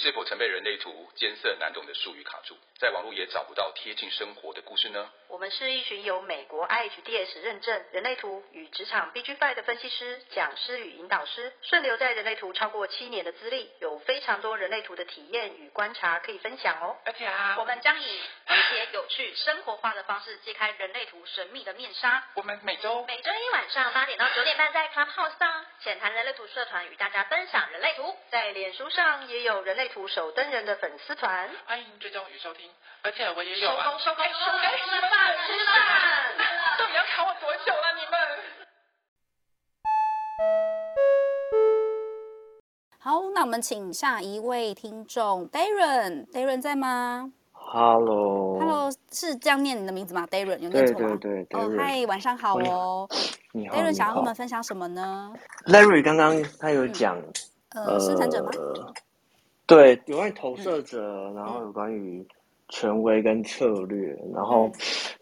是否曾被人类图艰涩难懂的术语卡住，在网络也找不到贴近生活的故事呢？我们是一群由美国 IHDS 认证人类图与职场 BG5 的分析师、讲师与引导师，顺流在人类图超过七年的资历，有非常多人类图的体验与观察可以分享哦。而且啊，我们将以诙谐、有趣、生活化的方式揭开人类图神秘的面纱。我们每周每周一晚上八点到九点半在 Clubhouse 上浅谈人类图社团与大家分享人类图，在脸书上也有人类图守灯人的粉丝团，欢迎追踪与收听。而且我也有啊，收工收工收工，该吃饭，到底要卡我多久了你们？好，那我们请下一位听众 Darren，Darren 在吗？Hello，Hello，是这样念你的名字吗？Darren 有念错吗？对对对，哦，嗨，晚上好哦。你好，Darren 想要跟我们分享什么呢？Larry 刚刚他有讲，呃，生产者吗？对，有关于投射者，然后有关于。权威跟策略，然后，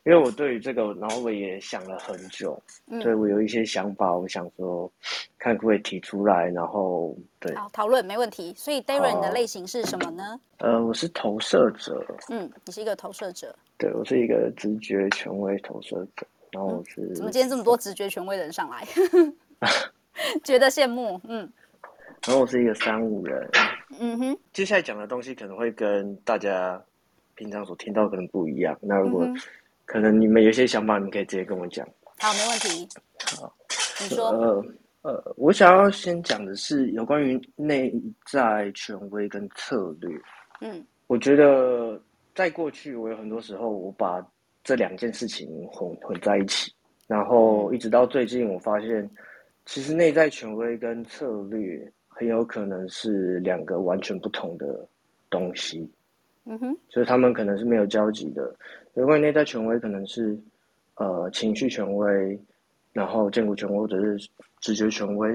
因为我对于这个，然后我也想了很久，嗯、所以我有一些想法，我想说，看可不可以提出来，然后对，好讨论没问题。所以 Darren 的类型是什么呢？呃，我是投射者。嗯，你是一个投射者。对，我是一个直觉权威投射者。然后我是、嗯、怎么今天这么多直觉权威的人上来？觉得羡慕。嗯。然后我是一个三五人。嗯哼。接下来讲的东西可能会跟大家。平常所听到可能不一样，那如果、嗯、可能你们有些想法，你可以直接跟我讲。好，没问题。好，你说。呃呃，我想要先讲的是有关于内在权威跟策略。嗯，我觉得在过去，我有很多时候我把这两件事情混混在一起，然后一直到最近，我发现其实内在权威跟策略很有可能是两个完全不同的东西。嗯哼，所以他们可能是没有交集的。有关于内在权威，可能是呃情绪权威，然后建骨权威或者是直觉权威。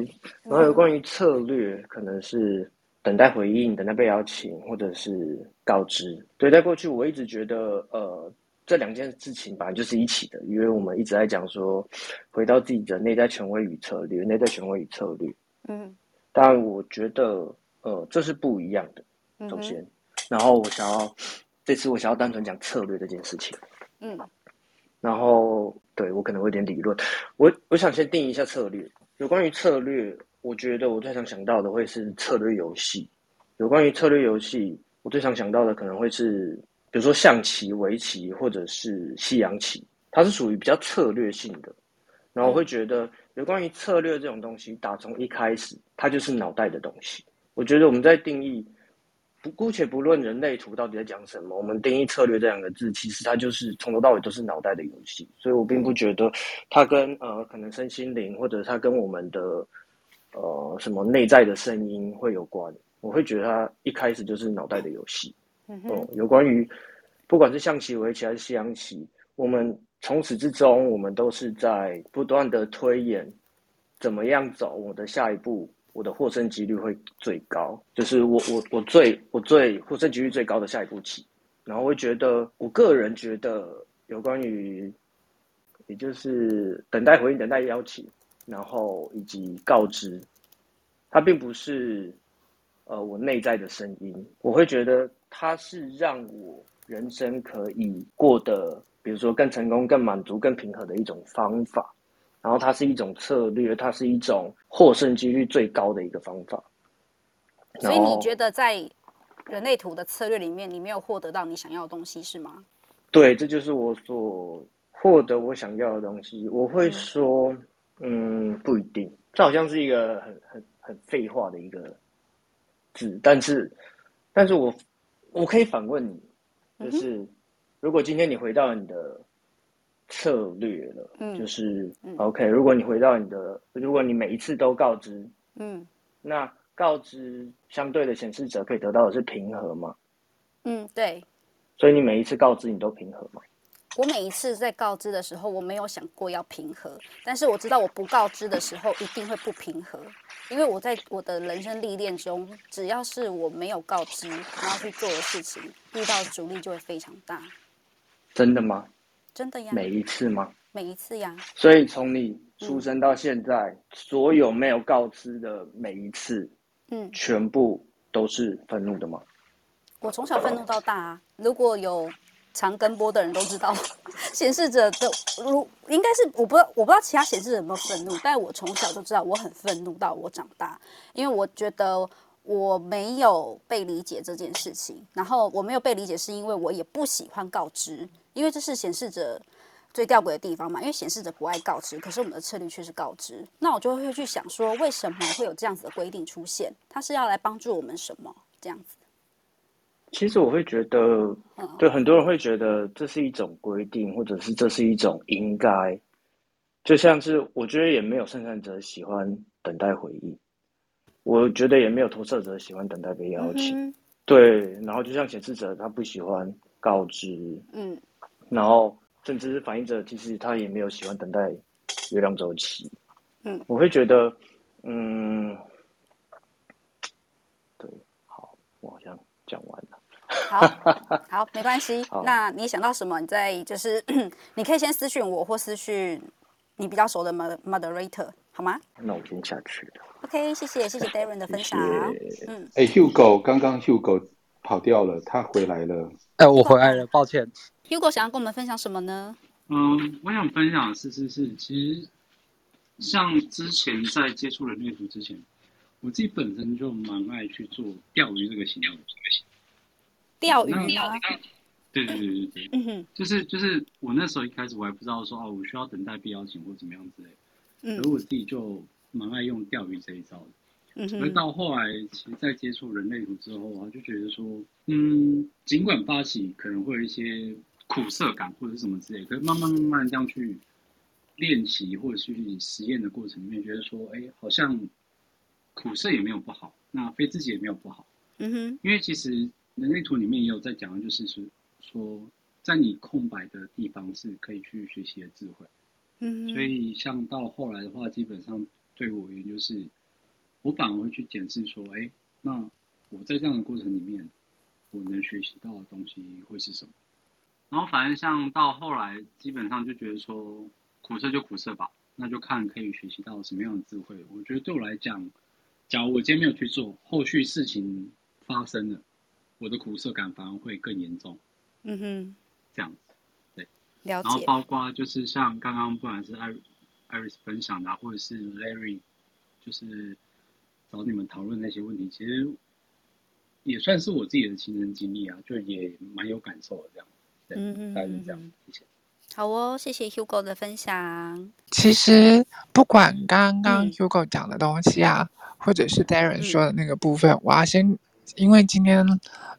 然后有关于策略，可能是等待回应、等待被邀请，或者是告知。对，在过去我一直觉得，呃，这两件事情本来就是一起的，因为我们一直在讲说，回到自己的内在权威与策略，内在权威与策略。嗯，但我觉得，呃，这是不一样的。首先。然后我想要，这次我想要单纯讲策略这件事情。嗯，然后对我可能会有点理论，我我想先定义一下策略。有关于策略，我觉得我最常想到的会是策略游戏。有关于策略游戏，我最常想到的可能会是，比如说象棋、围棋或者是西洋棋，它是属于比较策略性的。然后我会觉得，有关于策略这种东西，打从一开始它就是脑袋的东西。我觉得我们在定义。不，姑且不论人类图到底在讲什么，我们定义策略这两个字，其实它就是从头到尾都是脑袋的游戏，所以我并不觉得它跟呃可能身心灵或者它跟我们的呃什么内在的声音会有关。我会觉得它一开始就是脑袋的游戏。嗯哼，嗯，有关于不管是象棋、围棋还是西洋棋，我们从始至终我们都是在不断的推演怎么样走我的下一步。我的获胜几率会最高，就是我我我最我最获胜几率最高的下一步棋，然后我会觉得，我个人觉得有关于，也就是等待回应、等待邀请，然后以及告知，它并不是呃我内在的声音，我会觉得它是让我人生可以过得，比如说更成功、更满足、更平和的一种方法。然后它是一种策略，它是一种获胜几率最高的一个方法。所以你觉得在人类图的策略里面，你没有获得到你想要的东西，是吗？对，这就是我所获得我想要的东西。我会说，嗯，嗯，不一定。这好像是一个很很很废话的一个字，但是，但是我我可以反问你，就是、嗯、如果今天你回到你的。策略了，嗯，就是、嗯、OK。如果你回到你的，如果你每一次都告知，嗯，那告知相对的显示者可以得到的是平和吗？嗯，对。所以你每一次告知你都平和吗？我每一次在告知的时候，我没有想过要平和，但是我知道我不告知的时候一定会不平和，因为我在我的人生历练中，只要是我没有告知然后去做的事情，遇到阻力就会非常大。真的吗？真的呀？每一次吗？每一次呀。所以从你出生到现在，嗯，所有没有告知的每一次，嗯，全部都是愤怒的吗？我从小愤怒到大啊，如果有常跟播的人都知道，显示者的如应该是我不知道，我不知道其他显示者有没有愤怒，但我从小就知道我很愤怒到我长大，因为我觉得我没有被理解这件事情，然后我没有被理解是因为我也不喜欢告知，因为这是显示者最吊诡的地方嘛，因为显示者不爱告知，可是我们的策略却是告知，那我就会去想说，为什么会有这样子的规定出现？它是要来帮助我们什么？这样子。其实我会觉得，对很多人会觉得这是一种规定，或者是这是一种应该，就像是我觉得也没有生产者喜欢等待回应，我觉得也没有投射者喜欢等待被邀请，嗯、对，然后就像显示者他不喜欢告知，嗯，然后甚至是反映者其实他也没有喜欢等待月亮周期，嗯，我会觉得，嗯，对，好，我好像讲完了。好 好，没关系。那你想到什么？你再就是，你可以先私讯我，或私讯你比较熟的 moderator，好吗？那我先下去了。OK，谢谢谢谢 Darren 的分享。谢谢嗯，哎、欸、，Hugo 刚刚 Hugo 跑掉了，他回来了。哎、欸，我回来了，抱歉。Hugo 想要跟我们分享什么呢？嗯，我想分享的是是是，其实像之前在接触人类图之前，我自己本身就蛮爱去做钓鱼这个行为。钓鱼啊！对对对对对，嗯哼，就是就是我那时候一开始我还不知道说哦，我需要等待被邀请或怎么样之类，嗯，而我自己就蛮爱用钓鱼这一招的，嗯哼，而到后来其实，在接触人类图之后啊，就觉得说，嗯，尽管发起可能会有一些苦涩感或者是什么之类，可是慢慢慢慢这样去练习或者去实验的过程里面，觉得说，哎，好像苦涩也没有不好，那非自己也没有不好，嗯哼，因为其实。人类图里面也有在讲的，就是说，说在你空白的地方是可以去学习的智慧。嗯，所以像到后来的话，基本上对我而言就是，我反而会去检视说，哎，那我在这样的过程里面，我能学习到的东西会是什么？然后反正像到后来，基本上就觉得说，苦涩就苦涩吧，那就看可以学习到什么样的智慧。我觉得对我来讲，假如我今天没有去做，后续事情发生了。我的苦涩感反而会更严重，嗯哼，这样子，对，了解。然后包括就是像刚刚不管是艾艾瑞斯分享的，或者是 Larry，就是找你们讨论那些问题，其实也算是我自己的亲身经历啊，就也蛮有感受的这样，对，嗯嗯，大概是这样，谢谢。好哦，谢谢 Hugo 的分享。其实不管刚刚 Hugo 讲的东西啊，嗯、或者是 Darren 说的那个部分，嗯、我要先。因为今天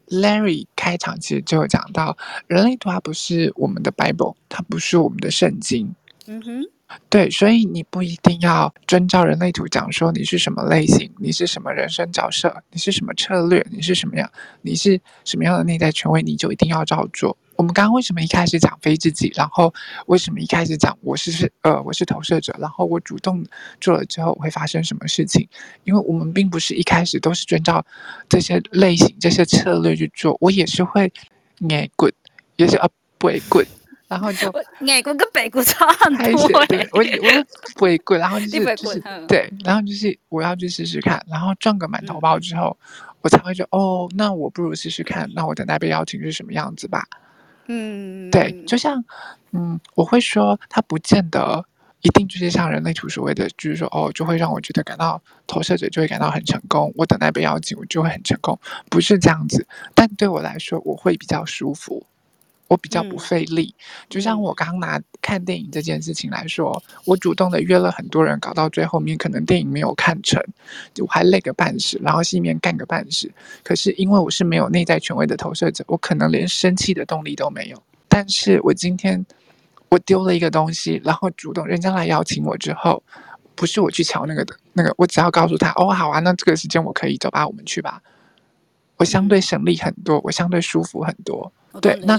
Larry 开场其实就有讲到，人类图它不是我们的 Bible，它不是我们的圣经。嗯哼，对，所以你不一定要遵照人类图讲说你是什么类型，你是什么人生角色，你是什么策略，你是什么样，你是什么样的内在权威，你就一定要照做。我们刚刚为什么一开始讲非自己，然后为什么一开始讲我是是呃我是投射者，然后我主动做了之后会发生什么事情？因为我们并不是一开始都是遵照这些类型、这些策略去做，我也是会爱滚，也是啊不会滚，然后就爱国跟北国差很多。对，我我不会滚，然后就是就是对，然后就是我要去试试看，然后赚个满头包之后，嗯、我才会觉得哦，那我不如试试看，那我等待被邀请是什么样子吧。嗯，对，就像，嗯，我会说，它不见得一定就是像人类图所谓的，就是说，哦，就会让我觉得感到投射者就会感到很成功，我等待被邀请，我就会很成功，不是这样子。但对我来说，我会比较舒服。我比较不费力，就像我刚拿看电影这件事情来说，我主动的约了很多人，搞到最后面可能电影没有看成，我还累个半死，然后心里面干个半死。可是因为我是没有内在权威的投射者，我可能连生气的动力都没有。但是我今天我丢了一个东西，然后主动人家来邀请我之后，不是我去瞧那个的那个，我只要告诉他哦，好啊，那这个时间我可以走吧，我们去吧。我相对省力很多，我相对舒服很多。对，那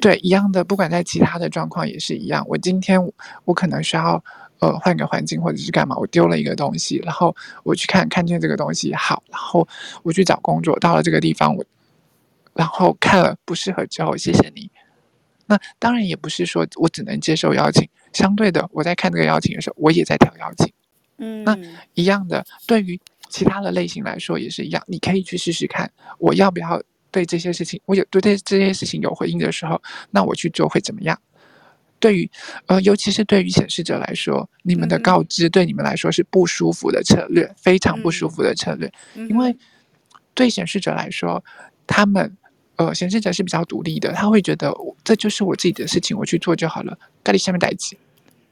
对一样的，不管在其他的状况也是一样。我今天我可能需要呃换个环境或者是干嘛，我丢了一个东西，然后我去看看见这个东西好，然后我去找工作，到了这个地方我，然后看了不适合之后，谢谢你。那当然也不是说我只能接受邀请，相对的，我在看这个邀请的时候，我也在挑邀请。嗯，那一样的，对于其他的类型来说也是一样，你可以去试试看，我要不要。对这些事情，我有对这这些事情有回应的时候，那我去做会怎么样？对于呃，尤其是对于显示者来说，你们的告知对你们来说是不舒服的策略，嗯、非常不舒服的策略，嗯、因为对显示者来说，他们呃，显示者是比较独立的，他会觉得这就是我自己的事情，我去做就好了。咖喱下面代志，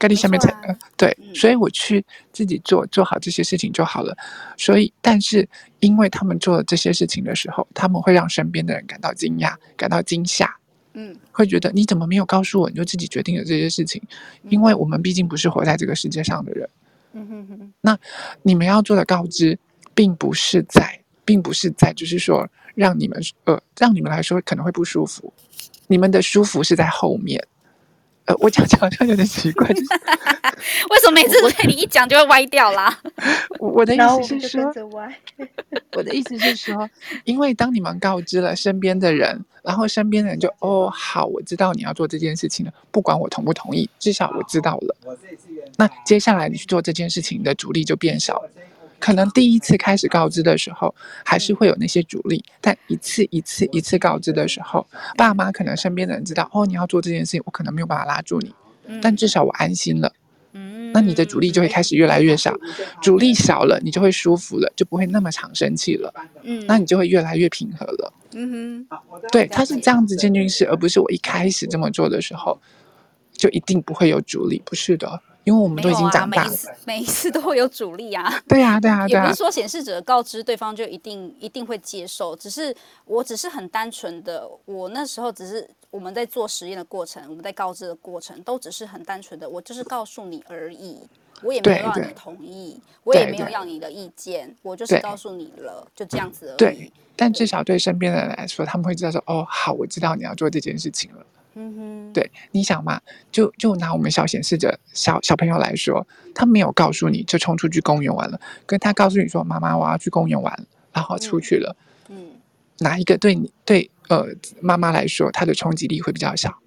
咖喱下面才、啊呃、对，嗯、所以我去自己做做好这些事情就好了。所以，但是因为他们做了这些事情的时候，他们会让身边的人感到惊讶，感到惊吓。嗯，会觉得你怎么没有告诉我，你就自己决定了这些事情？因为我们毕竟不是活在这个世界上的人。嗯哼哼。那你们要做的告知，并不是在，并不是在，就是说让你们呃，让你们来说可能会不舒服。你们的舒服是在后面。呃，我讲讲好像有点奇怪，就是、为什么每次被你一讲就会歪掉啦？我，我的意思是说，我的意思是说，因为当你们告知了身边的人，然后身边的人就哦，好，我知道你要做这件事情了，不管我同不同意，至少我知道了。那接下来你去做这件事情的阻力就变少了。可能第一次开始告知的时候，还是会有那些阻力，但一次一次一次告知的时候，爸妈可能身边的人知道，哦，你要做这件事情，我可能没有办法拉住你，但至少我安心了。那你的阻力就会开始越来越少，阻力少了，你就会舒服了，就不会那么常生气了。嗯，那你就会越来越平和了。嗯哼，对，他是这样子渐进式，而不是我一开始这么做的时候，就一定不会有阻力，不是的。因为我们都已经长大了，每一次 每一次都会有阻力啊。对呀，对呀，对呀。也不是说显示者告知对方就一定一定会接受，只是我只是很单纯的，我那时候只是我们在做实验的过程，我们在告知的过程，都只是很单纯的，我就是告诉你而已，我也没有让你同意，我也没有要你的意见，我就是告诉你了，就这样子而已。对，但至少对身边的人来说，他们会知道说，哦，好，我知道你要做这件事情了。嗯哼，对，你想嘛，就就拿我们小显示者小小朋友来说，他没有告诉你就冲出去公园玩了，跟他告诉你说，妈妈我要去公园玩，然后出去了，嗯，嗯，哪一个对你对呃妈妈来说，他的冲击力会比较小？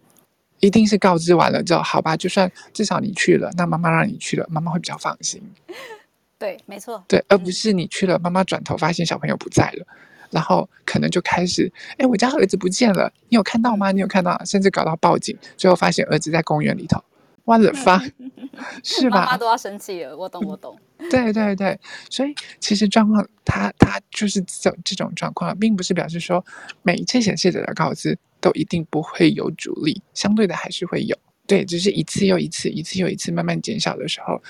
一定是告知完了之后，好吧，就算至少你去了，那妈妈让你去了，妈妈会比较放心。对，没错，对，而不是你去了，妈妈转头发现小朋友不在了。然后可能就开始，哎，我家儿子不见了，你有看到吗？你有看到？甚至搞到报警，最后发现儿子在公园里头，我的发，是吧？妈妈都要生气了，我懂，我懂。对对对，所以其实状况，他他就是这这种状况，并不是表示说每一次显示者的告知都一定不会有阻力，相对的还是会有。对，只是一次又一次，一次又一次慢慢减少的时候，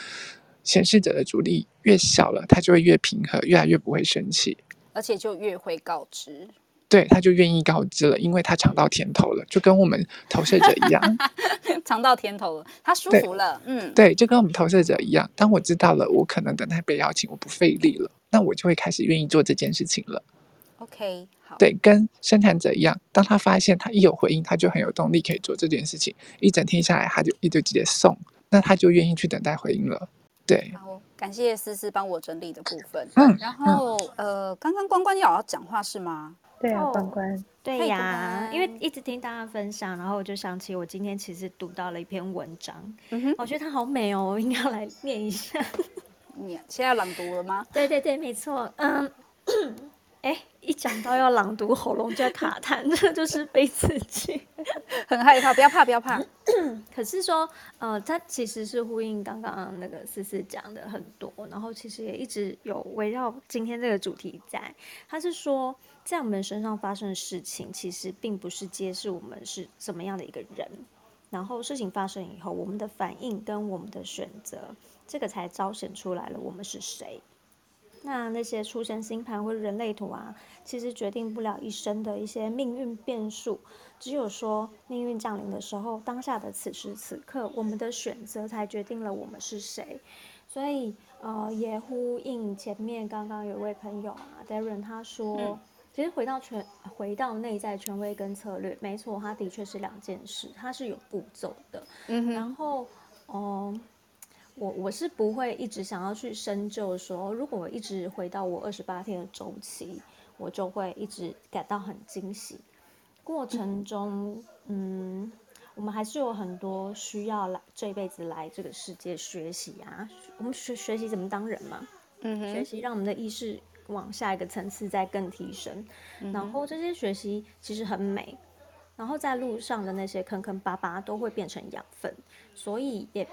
显示者的阻力越小了，他就会越平和，越来越不会生气。而且就越会告知，对，他就愿意告知了，因为他尝到甜头了，就跟我们投射者一样，尝到甜头了，他舒服了，嗯，对，就跟我们投射者一样。当我知道了，我可能等待被邀请，我不费力了，那我就会开始愿意做这件事情了。OK，好，对，跟生产者一样，当他发现他一有回应，他就很有动力可以做这件事情，一整天下来，他就一就直接送，那他就愿意去等待回应了。对。感谢思思帮我整理的部分。嗯，然后呃，刚刚关关要要讲话是吗？对啊，关关。对呀，因为一直听大家分享，然后我就想起我今天其实读到了一篇文章，嗯哼，我觉得它好美哦，我应该要来念一下。你现在朗读了吗？对对对，没错。嗯。哎，一讲到要朗读，喉咙就要卡痰，这就是被刺激，很害怕。不要怕，不要怕。可是说，呃，它其实是呼应刚刚那个思思讲的很多，然后其实也一直有围绕今天这个主题在。他是说，在我们身上发生的事情，其实并不是揭示我们是怎么样的一个人，然后事情发生以后，我们的反应跟我们的选择，这个才彰显出来了我们是谁。那那些出生星盘或者人类图啊，其实决定不了一生的一些命运变数。只有说命运降临的时候，当下的此时此刻，我们的选择才决定了我们是谁。所以，呃，也呼应前面刚刚有位朋友啊，Darren 他说，嗯、其实回到权，回到内在权威跟策略，没错，它的确是两件事，它是有步骤的。嗯哼，然后，哦、呃。我我是不会一直想要去深究说，如果我一直回到我二十八天的周期，我就会一直感到很惊喜。过程中，嗯，我们还是有很多需要来这辈子来这个世界学习啊。我们学学习怎么当人嘛，嗯哼，学习让我们的意识往下一个层次再更提升。嗯、然后这些学习其实很美，然后在路上的那些坑坑巴巴都会变成养分，所以也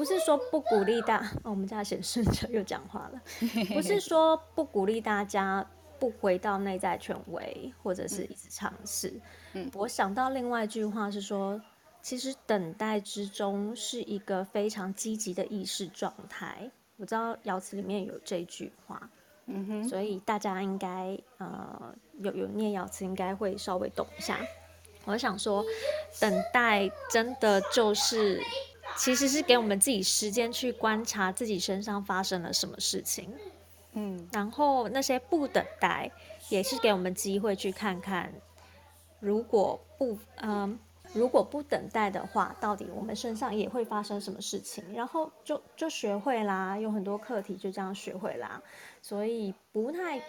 不是说不鼓励大。哦、我们家显示者又讲话了，不是说不鼓励大家不回到内在权威，或者是一直尝试。嗯，我想到另外一句话是说。其实等待之中是一个非常积极的意识状态。我知道爻辞里面有这句话，嗯哼，所以大家应该呃有有念爻词，应该会稍微懂一下。我想说，等待真的就是，其实是给我们自己时间去观察自己身上发生了什么事情，嗯，然后那些不等待，也是给我们机会去看看，如果不嗯。呃如果不等待的话，到底我们身上也会发生什么事情？然后就就学会啦，有很多课题就这样学会啦。所以不太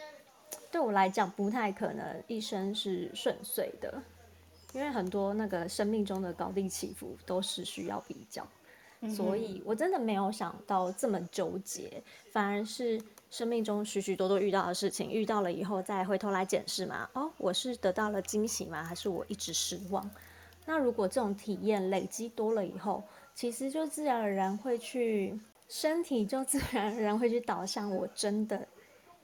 对我来讲不太可能一生是顺遂的，因为很多那个生命中的高低起伏都是需要比较。所以我真的没有想到这么纠结，反而是生命中许许多多遇到的事情，遇到了以后再回头来检视嘛。哦，我是得到了惊喜吗？还是我一直失望？那如果这种体验累积多了以后，其实就自然而然会去，身体就自然而然会去导向我真的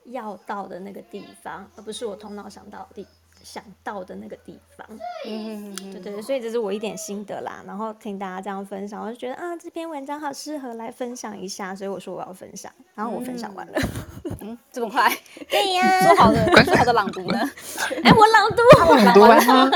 要到的那个地方，而不是我头脑想到的地。想到的那个地方，嗯嗯对对，所以这是我一点心得啦。然后听大家这样分享，我就觉得啊，这篇文章好适合来分享一下，所以我说我要分享。然后我分享完了，嗯，这么快？对呀，说好的，说好的朗读呢？哎，我朗读，朗读完吗？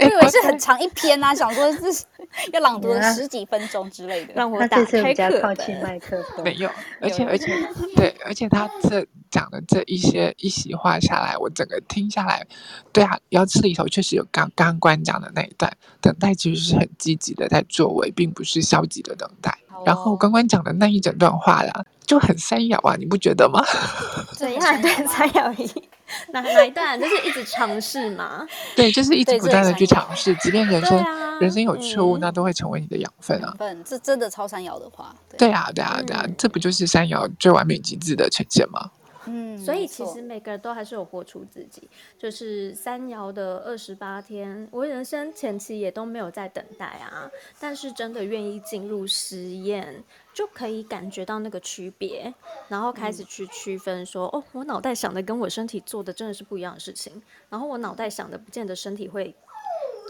我以为是很长一篇啊，想说是要朗读十几分钟之类的，让我打开课靠近麦克风。没有，而且而且对，而且他这。讲的这一些一席话下来，我整个听下来，对啊，瑶池里头确实有刚刚关讲的那一段，等待其实是很积极的在作为，并不是消极的等待。哦、然后关关讲的那一整段话啦，就很三爻啊，你不觉得吗？怎样？对，三爻一哪哪一段？就是一直尝试嘛。对，就是一直不断的去尝试，即便人生、啊、人生有错误，嗯、那都会成为你的养分啊。分，这真的超三爻的话。对，对啊，对啊，对啊，嗯、这不就是三爻最完美极致的呈现吗？嗯，所以其实每个人都还是有活出自己，就是三爻的二十八天，我人生前期也都没有在等待啊，但是真的愿意进入实验，就可以感觉到那个区别，然后开始去区分说，嗯、哦，我脑袋想的跟我身体做的真的是不一样的事情，然后我脑袋想的不见得身体会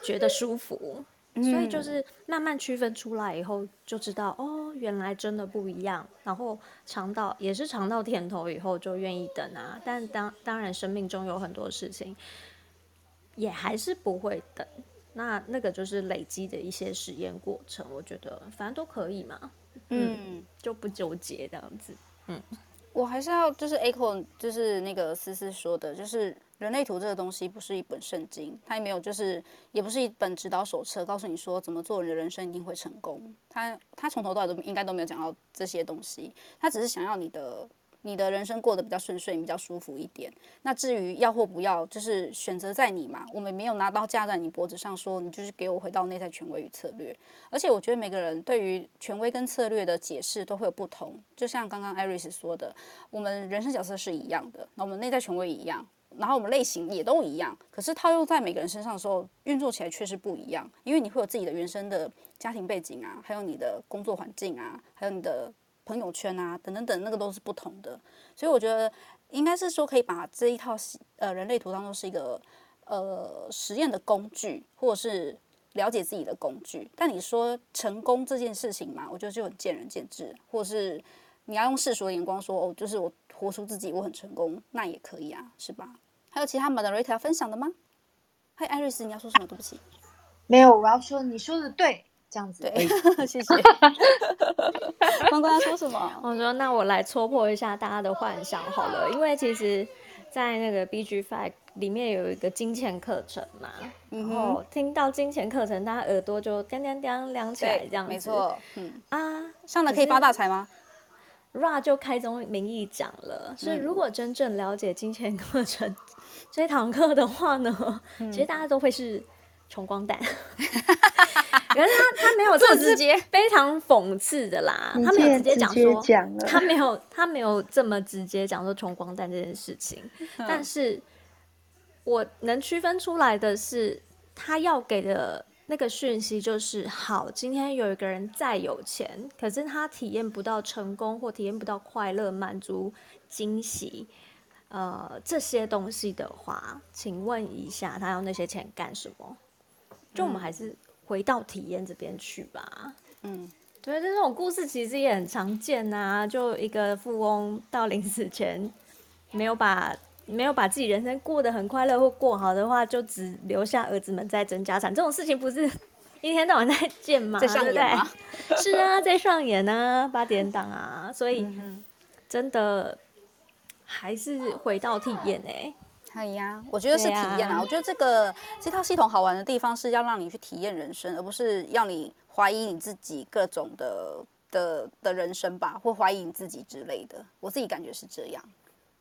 觉得舒服。所以就是慢慢区分出来以后，就知道哦，原来真的不一样。然后尝到也是尝到甜头以后，就愿意等啊。但当当然，生命中有很多事情，也还是不会等。那那个就是累积的一些实验过程，我觉得反正都可以嘛。嗯，嗯就不纠结这样子。嗯，我还是要就是 echo，就是那个思思说的，就是。人类图这个东西不是一本圣经，它也没有，就是也不是一本指导手册，告诉你说怎么做，你的人生一定会成功。它它从头到尾都应该都没有讲到这些东西，它只是想要你的你的人生过得比较顺遂，比较舒服一点。那至于要或不要，就是选择在你嘛。我们没有拿刀架在你脖子上说，你就是给我回到内在权威与策略。而且我觉得每个人对于权威跟策略的解释都会有不同。就像刚刚 Iris 说的，我们人生角色是一样的，那我们内在权威一样。然后我们类型也都一样，可是套用在每个人身上的时候，运作起来却是不一样。因为你会有自己的原生的家庭背景啊，还有你的工作环境啊，还有你的朋友圈啊，等等等，那个都是不同的。所以我觉得应该是说，可以把这一套呃人类图当做是一个呃实验的工具，或者是了解自己的工具。但你说成功这件事情嘛，我觉得就很见仁见智，或者是你要用世俗的眼光说，哦，就是我活出自己，我很成功，那也可以啊，是吧？还有其他 moderator 要分享的吗？嗨，艾瑞斯，你要说什么？对不起，没有，我要说你说的对，这样子。对，谢谢。关关要说什么？我说，那我来戳破一下大家的幻想好了，因为其实，在那个 BG Five 里面有一个金钱课程嘛，嗯、然后听到金钱课程，大家耳朵就叮叮叮亮起来，这样子。没错，嗯啊，上了可以发大财吗？Ra 就开宗明义讲了，所以如果真正了解金钱课程。这堂课的话呢，其实大家都会是穷光蛋，可是他他没有这么直接，非常讽刺的啦。他没有直接讲说，他没有他没有这么直接讲说穷光蛋这件事情。但是我能区分出来的是，他要给的那个讯息就是：好，今天有一个人再有钱，可是他体验不到成功，或体验不到快乐、满足、惊喜。呃，这些东西的话，请问一下，他要那些钱干什么？就我们还是回到体验这边去吧。嗯，对，这种故事其实也很常见啊。就一个富翁到临死前，没有把没有把自己人生过得很快乐或过好的话，就只留下儿子们在争家产。这种事情不是一天到晚在见吗？在上演吗？是啊，在上演啊，八点档啊。所以真的。还是回到体验哎、欸，可以呀，我觉得是体验啊。我觉得这个这套系统好玩的地方是要让你去体验人生，而不是要你怀疑你自己各种的的的人生吧，或怀疑你自己之类的。我自己感觉是这样。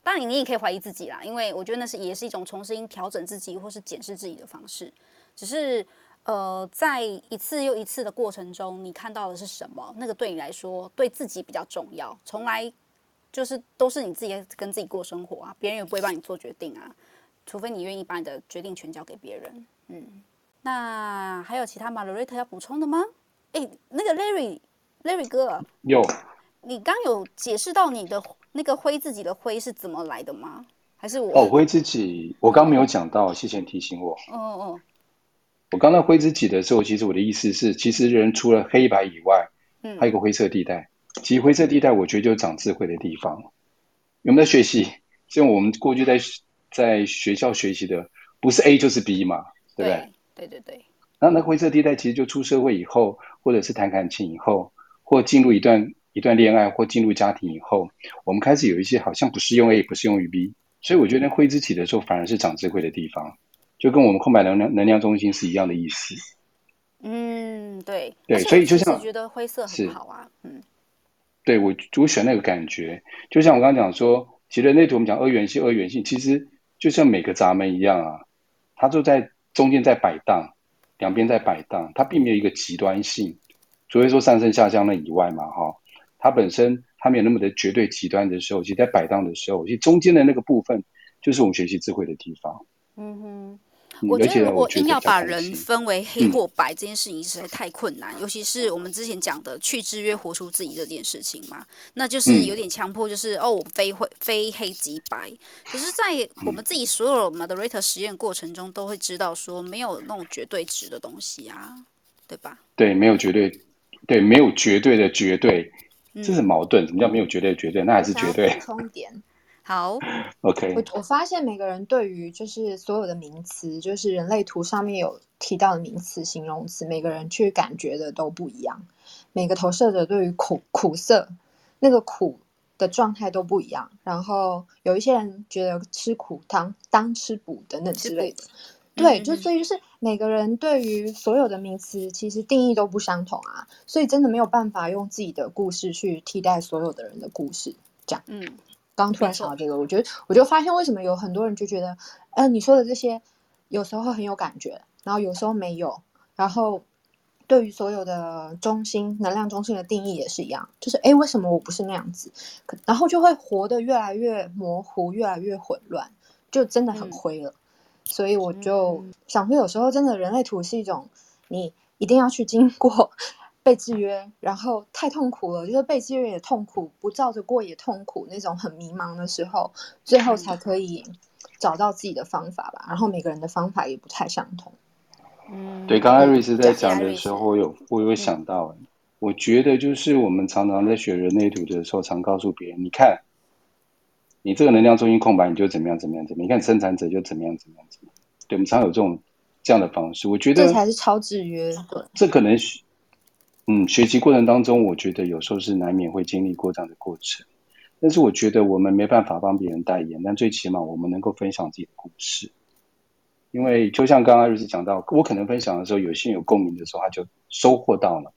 当然，你也可以怀疑自己啦，因为我觉得那是也是一种重新调整自己或是检视自己的方式。只是呃，在一次又一次的过程中，你看到的是什么？那个对你来说，对自己比较重要。从来。就是都是你自己跟自己过生活啊，别人也不会帮你做决定啊，除非你愿意把你的决定权交给别人。嗯，那还有其他吗？Loretta 要补充的吗？哎，那个 Larry，Larry 哥，有，你刚有解释到你的那个灰自己的灰是怎么来的吗？还是我？哦，灰自己，我刚没有讲到，谢谢你提醒我。哦哦，我刚才灰自己的时候，其实我的意思是，其实人除了黑白以外，嗯，还有一个灰色地带。其实灰色地带，我觉得就是长智慧的地方。有没有学习？像我们过去在在学校学习的，不是 A 就是 B 嘛，对不对？对对对。那那灰色地带其实就出社会以后，或者是谈感情以后，或进入一段一段恋爱，或进入家庭以后，我们开始有一些好像不适用 A，不适用于 B。所以我觉得挥之起的时候，反而是长智慧的地方，就跟我们空白能量能量中心是一样的意思。嗯，对。对，所以就像觉得灰色很好啊，嗯。对我，我选那个感觉，就像我刚刚讲说，其实人类图我们讲二元性，二元性其实就像每个闸门一样啊，它就在中间在摆荡，两边在摆荡，它并没有一个极端性，除非说上升下降那以外嘛，哈，它本身它没有那么的绝对极端的时候，其实在摆荡的时候，其实中间的那个部分就是我们学习智慧的地方。嗯哼。我觉得如果硬要把人分为黑或白，这件事情实在太困难，嗯、尤其是我们之前讲的去制约、活出自己这件事情嘛，那就是有点强迫，就是、嗯、哦，非灰非黑即白。可是，在我们自己所有 moderator 实验过程中，都会知道说，没有那种绝对值的东西啊，对吧？对，没有绝对，对，没有绝对的绝对，这是矛盾。什么叫没有绝对的绝对？那还是绝对。充点。好，OK。我我发现每个人对于就是所有的名词，就是人类图上面有提到的名词、形容词，每个人去感觉的都不一样。每个投射者对于苦苦涩那个苦的状态都不一样。然后有一些人觉得吃苦当当吃补等等之类的。对，就所以就是每个人对于所有的名词其实定义都不相同啊，所以真的没有办法用自己的故事去替代所有的人的故事，这样。嗯。刚突然想到这个，我觉得我就发现为什么有很多人就觉得，嗯、呃，你说的这些有时候很有感觉，然后有时候没有，然后对于所有的中心能量中心的定义也是一样，就是哎，为什么我不是那样子？然后就会活得越来越模糊，越来越混乱，就真的很灰了。嗯、所以我就想说，有时候真的人类图是一种你一定要去经过。被制约，然后太痛苦了，就是被制约也痛苦，不照着过也痛苦，那种很迷茫的时候，最后才可以找到自己的方法吧。然后每个人的方法也不太相同。嗯，对，刚艾瑞斯在讲的时候，我有我有想到，嗯，我觉得就是我们常常在学人类图的时候，常告诉别人，你看，你这个能量中心空白，你就怎么样怎么样怎么样，你看生产者就怎么样怎么样怎么样。对，我们常有这种这样的方式，我觉得这才是超制约。对，这可能是。嗯，学习过程当中，我觉得有时候是难免会经历过这样的过程，但是我觉得我们没办法帮别人代言，但最起码我们能够分享自己的故事，因为就像刚刚瑞斯讲到，我可能分享的时候，有些人有共鸣的时候，他就收获到了，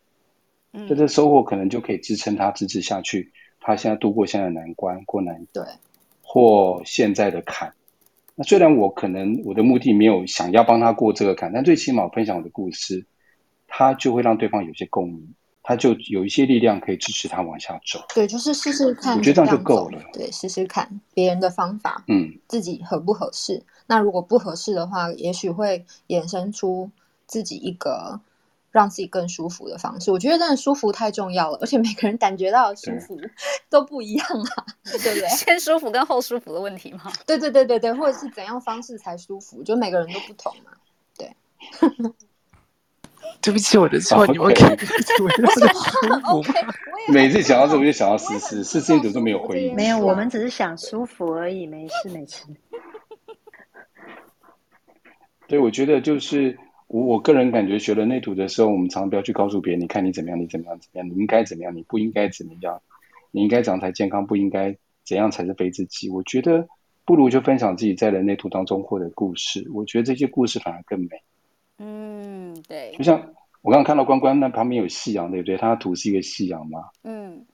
嗯，这收获可能就可以支撑他支持下去，他现在度过现在的难关，过难对，或现在的坎。那虽然我可能我的目的没有想要帮他过这个坎，但最起码我分享我的故事。他就会让对方有些共鸣，他就有一些力量可以支持他往下走。对，就是试试看，我觉得这样就够了。对，试试看别人的方法，嗯，自己合不合适？那如果不合适的话，也许会衍生出自己一个。让自己更舒服的方式，我觉得真的舒服太重要了，而且每个人感觉到舒服都不一样啊，对不对？先舒服跟后舒服的问题嘛。对对对对对，或者是怎样方式才舒服，就每个人都不同嘛。对。对不起，我的错，你们可以舒服。每次想到这，我就想到思思，思思怎么都没有回应？没有，我们只是想舒服而已，没事没事。对，我觉得就是。我我个人感觉，学人类图的时候，我们常常不要去告诉别人，你看你怎么样，你怎么样，怎么样，你应该怎么样，你不应该怎么样，你应该怎样才健康，不应该怎样才是非自己。我觉得不如就分享自己在人类图当中获得故事，我觉得这些故事反而更美。嗯，对。就像我刚刚看到关关那旁边有夕阳，对不对？他的图是一个夕阳嘛。嗯。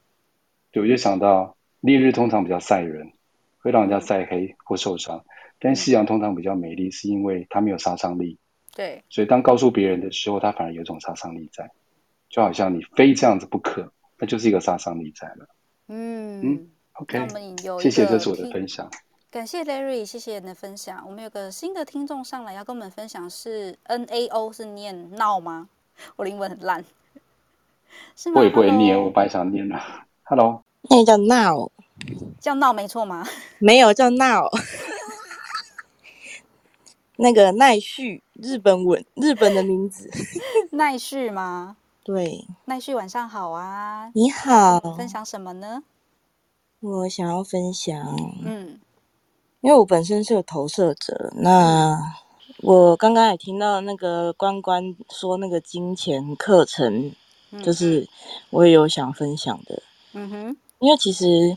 对，我就想到烈日通常比较晒人，会让人家晒黑或受伤，但夕阳通常比较美丽，是因为它没有杀伤力。对，所以当告诉别人的时候，他反而有一种杀伤力在，就好像你非这样子不可，那就是一个杀伤力在了。嗯嗯，OK，我们有谢谢这是我的分享，感谢 Larry，谢谢你的分享。我们有个新的听众上来要跟我们分享是，N A O 是念闹吗？我的英文很烂，是吗？会不会念？我白想念了。Hello，那叫闹，叫闹没错吗？没有叫闹。那个奈绪，日本文，日本的名字。奈绪吗？对。奈绪晚上好啊。你好。分享什么呢？我想要分享，嗯，因为我本身是个投射者，那我刚刚也听到那个关关说那个金钱课程，就是我也有想分享的。嗯哼。因为其实。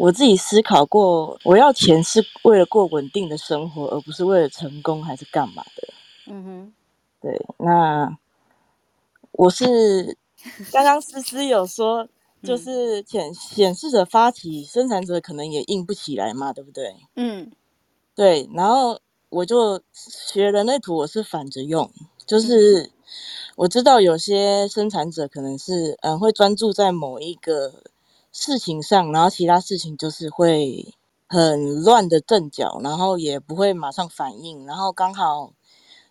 我自己思考过，我要钱是为了过稳定的生活，而不是为了成功还是干嘛的。嗯哼，对。那我是 刚刚思思有说，就是显显示者发起，生产者可能也硬不起来嘛，对不对？嗯，对。然后我就学人类图，我是反着用，就是我知道有些生产者可能是嗯会专注在某一个。事情上，然后其他事情就是会很乱的阵脚，然后也不会马上反应，然后刚好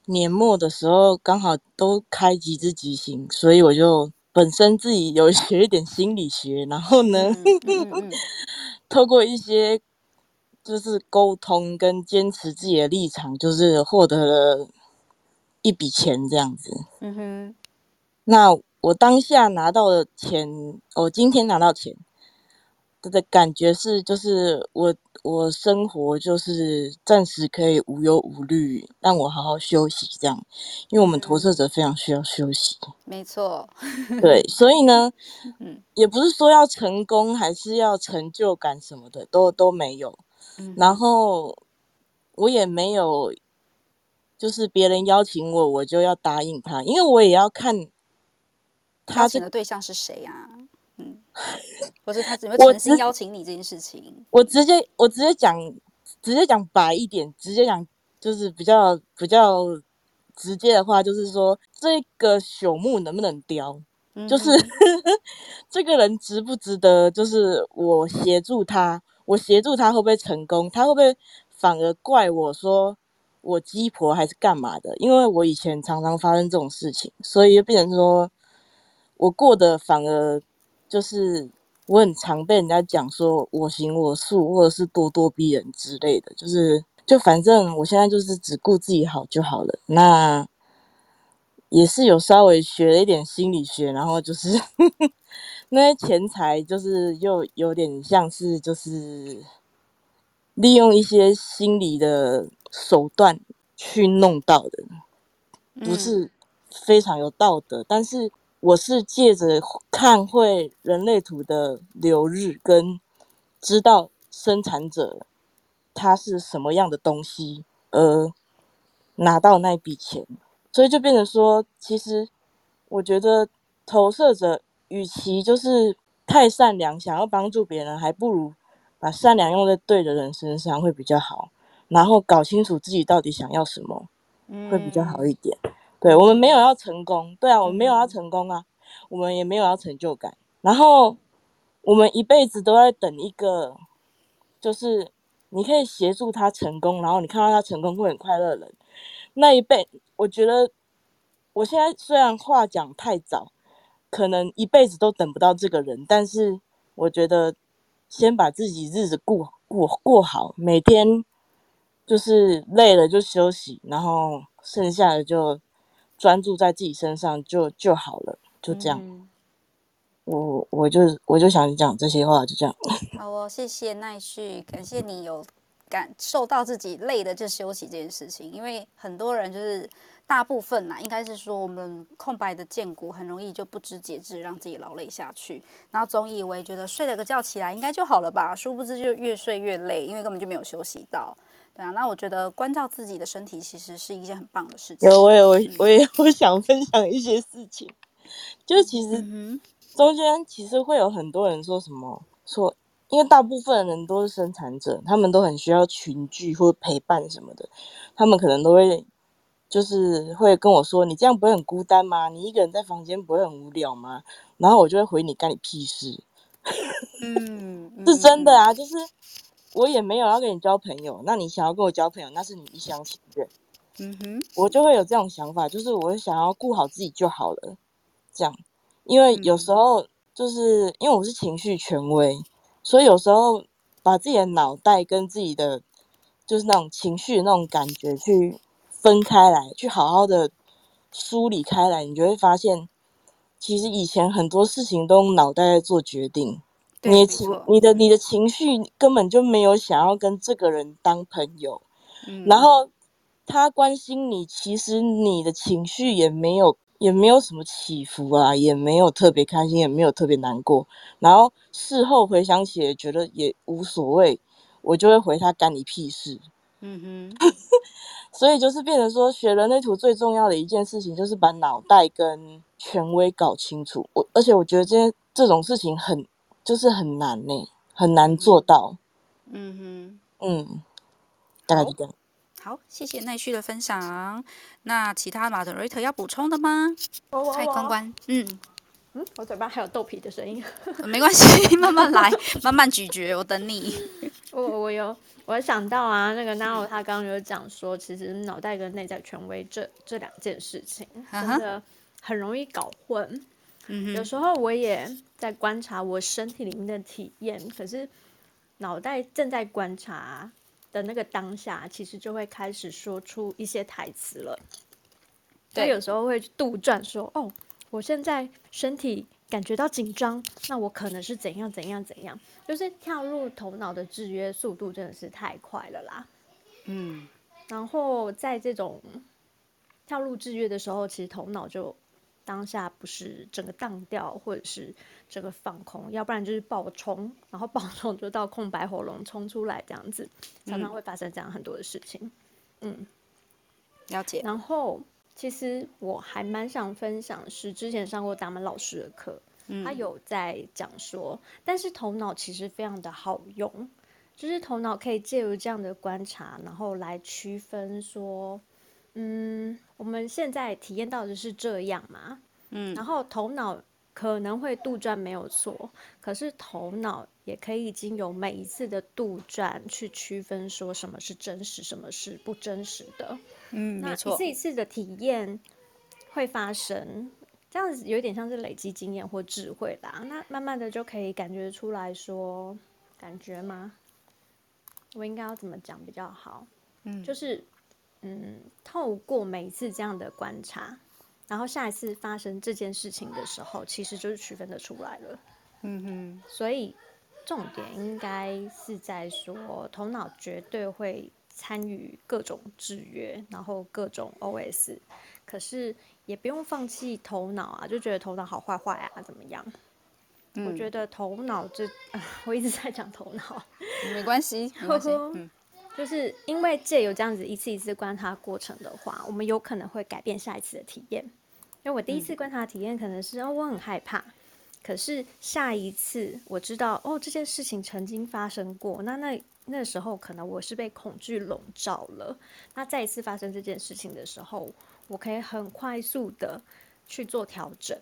年末的时候刚好都开极致执行，所以我就本身自己有学一点心理学，然后呢，嗯嗯嗯、透过一些就是沟通跟坚持自己的立场，就是获得了一笔钱这样子。嗯哼，那我当下拿到的钱，我今天拿到钱。的感觉是，就是我我生活就是暂时可以无忧无虑，让我好好休息这样，因为我们投射者非常需要休息。没错，对，所以呢，嗯，也不是说要成功，还是要成就感什么的，都都没有。嗯，然后我也没有，就是别人邀请我，我就要答应他，因为我也要看他邀请的对象是谁呀？嗯，或是他怎么诚心邀请你这件事情？我直接我直接讲，直接讲白一点，直接讲就是比较比较直接的话，就是说这个朽木能不能雕？嗯、就是 这个人值不值得？就是我协助他，我协助他会不会成功？他会不会反而怪我说我鸡婆还是干嘛的？因为我以前常常发生这种事情，所以就变成说我过得反而。就是我很常被人家讲说我行我素，或者是咄咄逼人之类的。就是就反正我现在就是只顾自己好就好了。那也是有稍微学了一点心理学，然后就是 那些钱财就是又有点像是就是利用一些心理的手段去弄到的，不是非常有道德，但是。我是借着看会人类图的流日，跟知道生产者他是什么样的东西，而拿到那笔钱，所以就变成说，其实我觉得投射者与其就是太善良，想要帮助别人，还不如把善良用在对的人身上会比较好，然后搞清楚自己到底想要什么，会比较好一点。对，我们没有要成功，对啊，我们没有要成功啊，我们也没有要成就感，然后我们一辈子都在等一个，就是你可以协助他成功，然后你看到他成功会很快乐的人，那一辈，我觉得我现在虽然话讲太早，可能一辈子都等不到这个人，但是我觉得先把自己日子过过过好，每天就是累了就休息，然后剩下的就。专注在自己身上就就好了，就这样。嗯、我我就我就想讲这些话，就这样。好哦，谢谢奈旭，感谢你有感受到自己累的就休息这件事情。因为很多人就是大部分呐，应该是说我们空白的建骨很容易就不知节制，让自己劳累下去，然后总以为觉得睡了个觉起来应该就好了吧，殊不知就越睡越累，因为根本就没有休息到。啊，那我觉得关照自己的身体其实是一件很棒的事情。有，我也我我也 我想分享一些事情，就是其实中间其实会有很多人说什么说，因为大部分人都是生产者，他们都很需要群聚或陪伴什么的，他们可能都会就是会跟我说，你这样不会很孤单吗？你一个人在房间不会很无聊吗？然后我就会回你干你屁事。嗯，是真的啊，就是。我也没有要跟你交朋友，那你想要跟我交朋友，那是你一厢情愿。嗯哼，我就会有这种想法，就是我想要顾好自己就好了，这样。因为有时候就是因为我是情绪权威，所以有时候把自己的脑袋跟自己的就是那种情绪的那种感觉去分开来，去好好的梳理开来，你就会发现，其实以前很多事情都用脑袋在做决定。你的情，你的你的情绪根本就没有想要跟这个人当朋友，嗯，然。后他关心你，其实你的情绪也没有也没有什么起伏啊，也没有特别开心，也没有特别难过，然后事后回想起来觉得也无所谓，我就会回他干你屁事，嗯哼，所以就是变成说学人类图最重要的一件事情就是把脑袋跟权威搞清楚，我而且我觉得这些这种事情很。就是很难呢，很难做到。嗯哼，嗯，大概就这样。好，谢谢奈旭的分享。那其他 moderator 要补充的吗？嗨，关关。嗯嗯，我嘴巴还有豆皮的声音。没关系，慢慢来，慢慢咀嚼，我等你。我我有，我想到啊，那个 Nao 他刚刚有讲说，其实脑袋跟内在权威这这两件事情，真的很容易搞混。嗯、有时候我也在观察我身体里面的体验，可是脑袋正在观察的那个当下，其实就会开始说出一些台词了。对，有时候会杜撰说：“哦，我现在身体感觉到紧张，那我可能是怎样怎样怎样。”就是跳入头脑的制约速度真的是太快了啦。嗯，然后在这种跳入制约的时候，其实头脑就。当下不是整个荡掉，或者是整个放空，要不然就是爆冲，然后爆冲就到空白喉咙冲出来这样子，常常会发生这样很多的事情。嗯，了解。然后其实我还蛮想分享，是之前上过达门老师的课，嗯，他有在讲说，但是头脑其实非常的好用，就是头脑可以借由这样的观察，然后来区分说。嗯，我们现在体验到的是这样嘛？嗯，然后头脑可能会杜撰没有错，可是头脑也可以经由每一次的杜撰去区分说什么是真实，什么是不真实的。嗯，没错。那一次一次的体验会发生，这样子有点像是累积经验或智慧啦。那慢慢的就可以感觉出来说，感觉吗？我应该要怎么讲比较好？嗯，就是。嗯，透过每一次这样的观察，然后下一次发生这件事情的时候，其实就是区分的出来了。嗯哼，所以重点应该是在说，头脑绝对会参与各种制约，然后各种 OS，可是也不用放弃头脑啊，就觉得头脑好坏坏啊，怎么样？嗯，我觉得头脑这，我一直在讲头脑，没关系，没关系。嗯就是因为借由这样子一次一次观察过程的话，我们有可能会改变下一次的体验。因为我第一次观察的体验可能是、嗯、哦，我很害怕，可是下一次我知道哦，这件事情曾经发生过，那那那时候可能我是被恐惧笼罩了。那再一次发生这件事情的时候，我可以很快速的去做调整。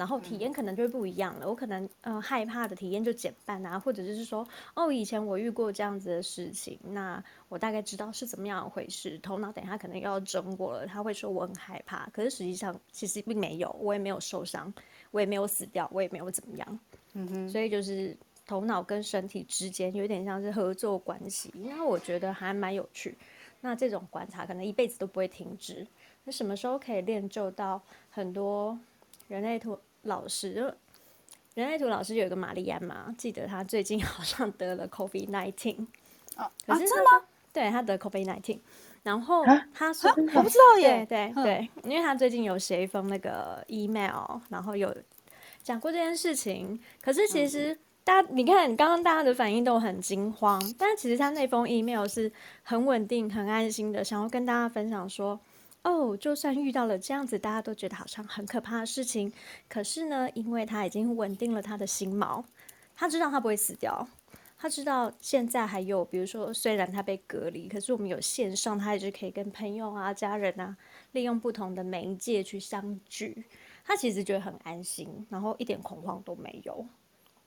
然后体验可能就会不一样了，我可能呃害怕的体验就减半啊，或者就是说，哦，以前我遇过这样子的事情，那我大概知道是怎么样回事，头脑等一下可能又要整我了，他会说我很害怕，可是实际上其实并没有，我也没有受伤，我也没有死掉，我也没有怎么样，嗯哼，所以就是头脑跟身体之间有点像是合作关系，那我觉得还蛮有趣，那这种观察可能一辈子都不会停止，那什么时候可以练就到很多人类图？老师，就人类图老师有一个玛丽安嘛，记得他最近好像得了 COVID nineteen，哦，可是啊，真的吗？对，他得 COVID nineteen，然后他说我不知道耶，对对对，因为他最近有写一封那个 email，然后有讲过这件事情。可是其实大家，你看刚刚大家的反应都很惊慌，但其实他那封 email 是很稳定、很安心的，想要跟大家分享说。哦，就算遇到了这样子，大家都觉得好像很可怕的事情，可是呢，因为他已经稳定了他的心锚，他知道他不会死掉，他知道现在还有，比如说虽然他被隔离，可是我们有线上，他还是可以跟朋友啊、家人啊，利用不同的媒介去相聚，他其实觉得很安心，然后一点恐慌都没有。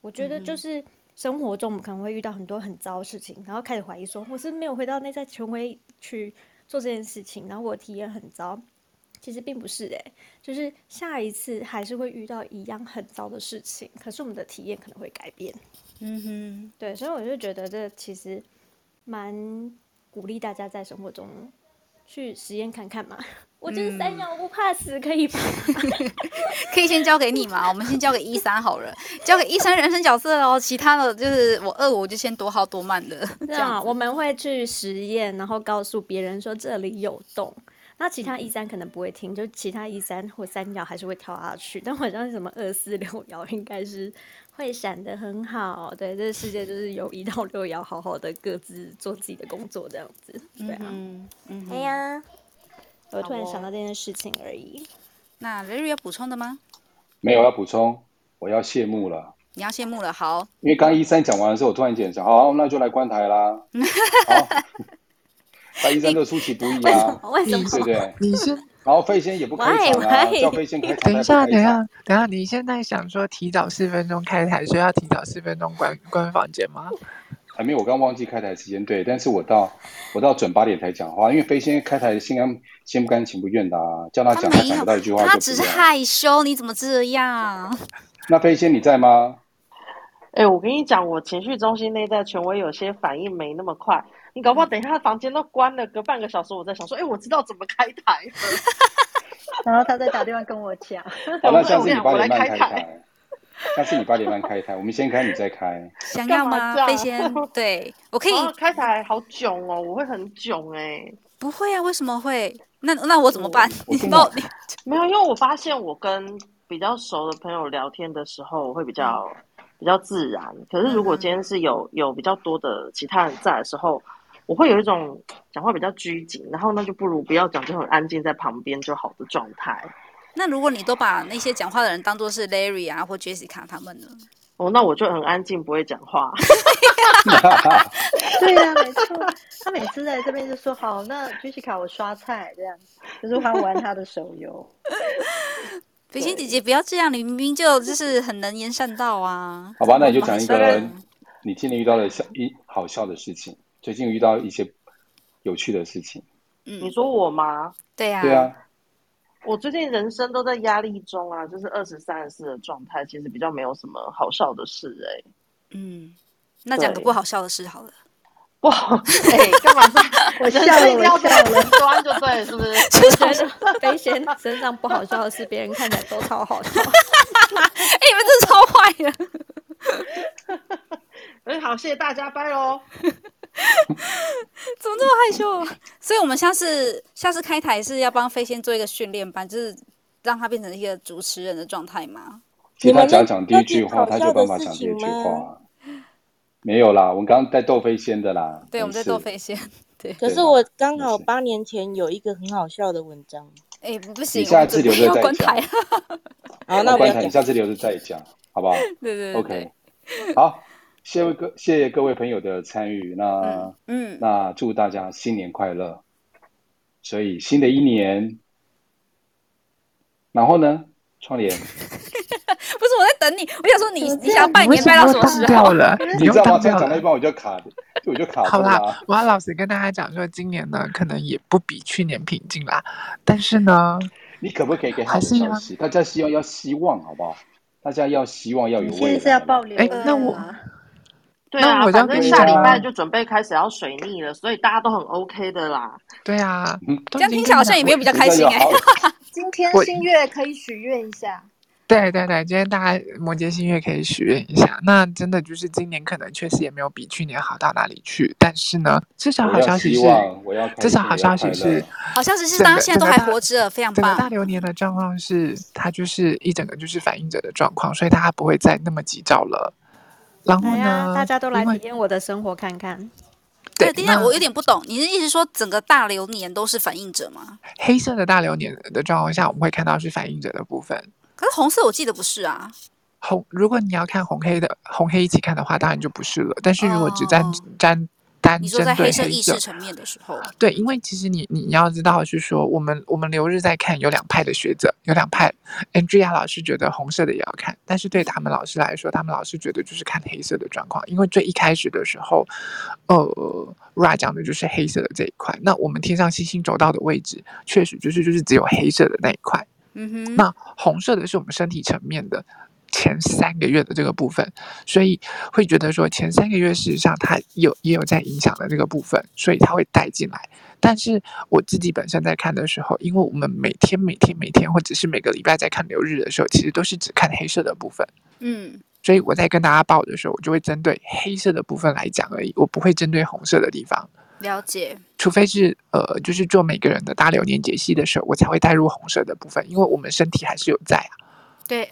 我觉得就是生活中我们可能会遇到很多很糟的事情，然后开始怀疑说，我是没有回到内在权威去。做这件事情，然后我体验很糟，其实并不是诶，就是下一次还是会遇到一样很糟的事情，可是我们的体验可能会改变。嗯哼，对，所以我就觉得这其实蛮鼓励大家在生活中去实验看看嘛。我就是三爻，我不怕死，可以吧？可以先交给你嘛，我们先交给一三好了，交给一三人生角色哦。其他的就是我二我就先多好多慢的。这样，我们会去实验，然后告诉别人说这里有洞。那其他一三可能不会听，就其他一三或三爻还是会跳下去。但我相信什么二四六幺应该是会闪的很好。对，这个世界就是有一到六幺好好的各自做自己的工作这样子。对啊，嗯嗯，哎呀。我突然想到这件事情而已。那雷瑞有补充的吗？没有要补充，我要谢幕了。你要谢幕了，好。因为刚刚一三讲完的时候，我突然间想，好，那就来关台啦。好，那一三就出其不意啊，为什么？对不对？你先，然后飞仙也不开场啊，叫飞仙开台。等一下，等一下，等一下，你现在想说提早四分钟开台，所以要提早四分钟关关房间吗？还没有，我刚忘记开台时间。对，但是我到我到准八点才讲话，因为飞仙开台心甘心不甘情不愿的啊，叫他讲他讲不到一句话，他只是害羞，你怎么这样？那飞仙你在吗？哎、欸，我跟你讲，我情绪中心内在权威有些反应没那么快，你搞不好等一下房间都关了，隔半个小时我在想说，哎、欸，我知道怎么开台，然后他在打电话跟我讲，好，那下次你八点半开台。下次你八点半开台，我们先开，你再开。想要吗？飞仙，对我可以、哦、开台，好囧哦，我会很囧哎、欸。不会啊，为什么会？那那我怎么办？你没有，没有，因为我发现我跟比较熟的朋友聊天的时候，我会比较、嗯、比较自然。可是如果今天是有有比较多的其他人在的时候，我会有一种讲话比较拘谨，然后那就不如不要讲，就很安静在旁边就好的状态。那如果你都把那些讲话的人当做是 Larry 啊或 Jessica 他们呢？哦，那我就很安静，不会讲话。对呀、啊，没错。他每次在这边就说：“好，那 Jessica 我刷菜这样，就是玩玩他的手游。”飞仙姐姐不要这样，你明明就就是很能言善道啊。好吧，那你就讲一个你今天遇到的笑一好笑的事情，最近遇到一些有趣的事情。嗯，你说我吗？对呀、啊，对啊。我最近人生都在压力中啊，就是二十三十四的状态，其实比较没有什么好笑的事哎、欸。嗯，那讲个不好笑的事好了。不好，哎、欸，干嘛这我笑了，我笑了，端就对，是不是？身上飞仙身上不好笑的事，别人看起来都超好笑。哎、欸，你们真的超坏的。哎，好，谢谢大家，拜喽。怎么这么害羞啊？所以，我们下次下次开台是要帮飞仙做一个训练班，就是让他变成一个主持人的状态吗？听他讲讲第一句话，他就有办法讲第一句话。没有啦，我们刚刚在逗飞仙的啦。对，我们在逗飞仙。对。可是我刚好八年前有一个很好笑的文章。哎，不行，你下次留着再讲。好，那关台，你下次留着再讲，好不好？对 对对。OK，好。谢谢各谢谢各位朋友的参与，那那祝大家新年快乐。所以新的一年，然后呢？窗帘。不是我在等你，我想说你你想要拜年拜到什么时候了？你知道吗？这样讲到一半我就卡，就我就卡。好啦，我要老实跟大家讲说，今年呢可能也不比去年平静啦，但是呢，你可不可以给好的消息？大家希望要希望好不好？大家要希望要有未来。现在是要爆雷？哎，那我。对啊，反正下礼拜就准备开始要水逆了，所以大家都很 OK 的啦。对啊，这样听起来好像也没有比较开心哎。今天新月可以许愿一下。对对对，今天大家摩羯新月可以许愿一下。那真的就是今年可能确实也没有比去年好到哪里去，但是呢，至少好消息是，至少好消息是，好消息是大家现在都还活着，非常棒。整个大流年的状况是，它就是一整个就是反映者的状况，所以大家不会再那么急躁了。然后呢？大家都来体验我的生活看看。对，等一下，我有点不懂，你的意思说整个大流年都是反应者吗？黑色的大流年的状况下，我们会看到是反应者的部分。可是红色我记得不是啊。红，如果你要看红黑的红黑一起看的话，当然就不是了。但是如果只沾沾。哦你说在黑色意识层面的时候，对，因为其实你你要知道是说，我们我们留日在看有两派的学者，有两派。Andrea 老师觉得红色的也要看，但是对他们老师来说，他们老师觉得就是看黑色的状况，因为最一开始的时候，呃，Ra 讲的就是黑色的这一块。那我们天上星星走到的位置，确实就是就是只有黑色的那一块。嗯哼，那红色的是我们身体层面的。前三个月的这个部分，所以会觉得说前三个月事实上它有也有在影响的这个部分，所以它会带进来。但是我自己本身在看的时候，因为我们每天每天每天或者是每个礼拜在看流日的时候，其实都是只看黑色的部分。嗯，所以我在跟大家报的时候，我就会针对黑色的部分来讲而已，我不会针对红色的地方。了解，除非是呃，就是做每个人的大流年解析的时候，我才会带入红色的部分，因为我们身体还是有在啊。对。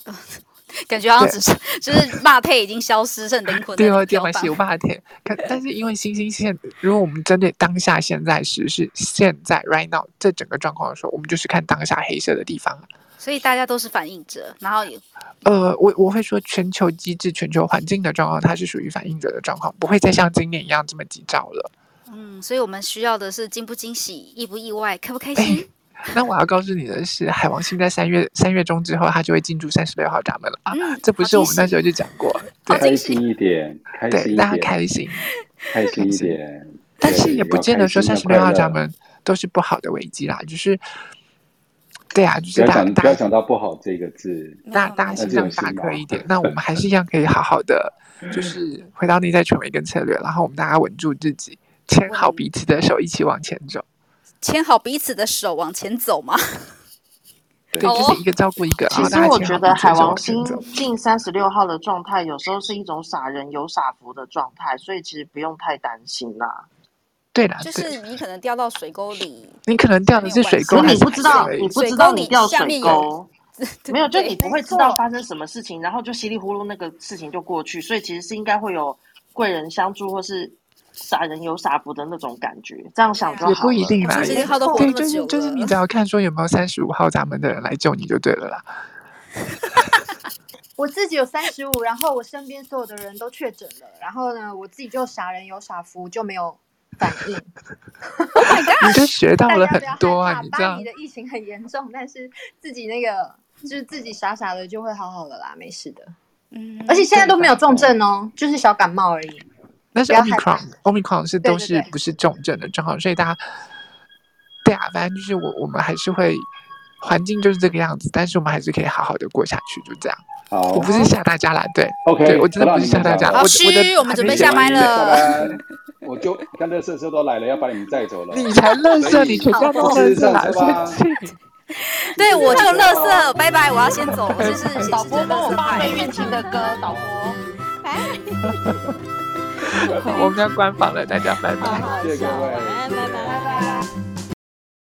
感觉好像只是就是霸配已经消失，是很灵魂的。对哦，电话是有霸配。可但是因为星星现，如果我们针对当下现在时是现在 right now 这整个状况的时候，我们就是看当下黑色的地方。所以大家都是反应者，然后也呃，我我会说全球机制、全球环境的状况，它是属于反应者的状况，不会再像今年一样这么急躁了。嗯，所以我们需要的是惊不惊喜、意不意外、开不开心。那我要告诉你的是，海王星在三月三月中之后，它就会进驻三十六号闸门了啊！嗯、这不是我们那时候就讲过，对，开心一点，开心一点，大家开心，开心一点。但是也不见得说三十六号闸门都是不好的危机啦，就是对啊，就是大家不要讲到不好这个字，大大家心脏大颗一点。那我们还是一样可以好好的，就是回到内在权威跟策略，然后我们大家稳住自己，牵好彼此的手，一起往前走。牵好彼此的手往前走吗？对，就是一个照顾一个。其实我觉得海王星进三十六号的状态，有时候是一种傻人有傻福的状态，所以其实不用太担心啦。对啦，就是你可能掉到水沟里，你可能掉的是水沟，你不知道，你不知道你掉水沟，没有，就你不会知道发生什么事情，然后就稀里糊涂那个事情就过去，所以其实是应该会有贵人相助，或是。撒人有傻福的那种感觉，这样想就好。也不一定啦，对，就是就是你只要看说有没有三十五号闸门的人来救你就对了啦。我自己有三十五，然后我身边所有的人都确诊了，然后呢，我自己就傻人有傻福，就没有反应。oh my God, 你就学到了很多啊！你知道，巴黎的疫情很严重，但是自己那个就是自己傻傻的就会好好的啦，没事的。嗯，而且现在都没有重症哦，就是小感冒而已。但是 Omicron，Omicron 是都是不是重症的状况，所以大家对啊，反正就是我我们还是会环境就是这个样子，但是我们还是可以好好的过下去，就这样。好，我不是吓大家啦，对，OK，对我真的不是吓大家。老师，我们准备下麦了。我就看垃圾车都来了，要把你们载走了。你才乐色，你全家都垃圾来了。对，我就乐色，拜拜，我要先走。我就 是导播帮我放费玉清的歌，导播。我们要关房了，大家拜拜，谢谢各位，拜拜拜拜。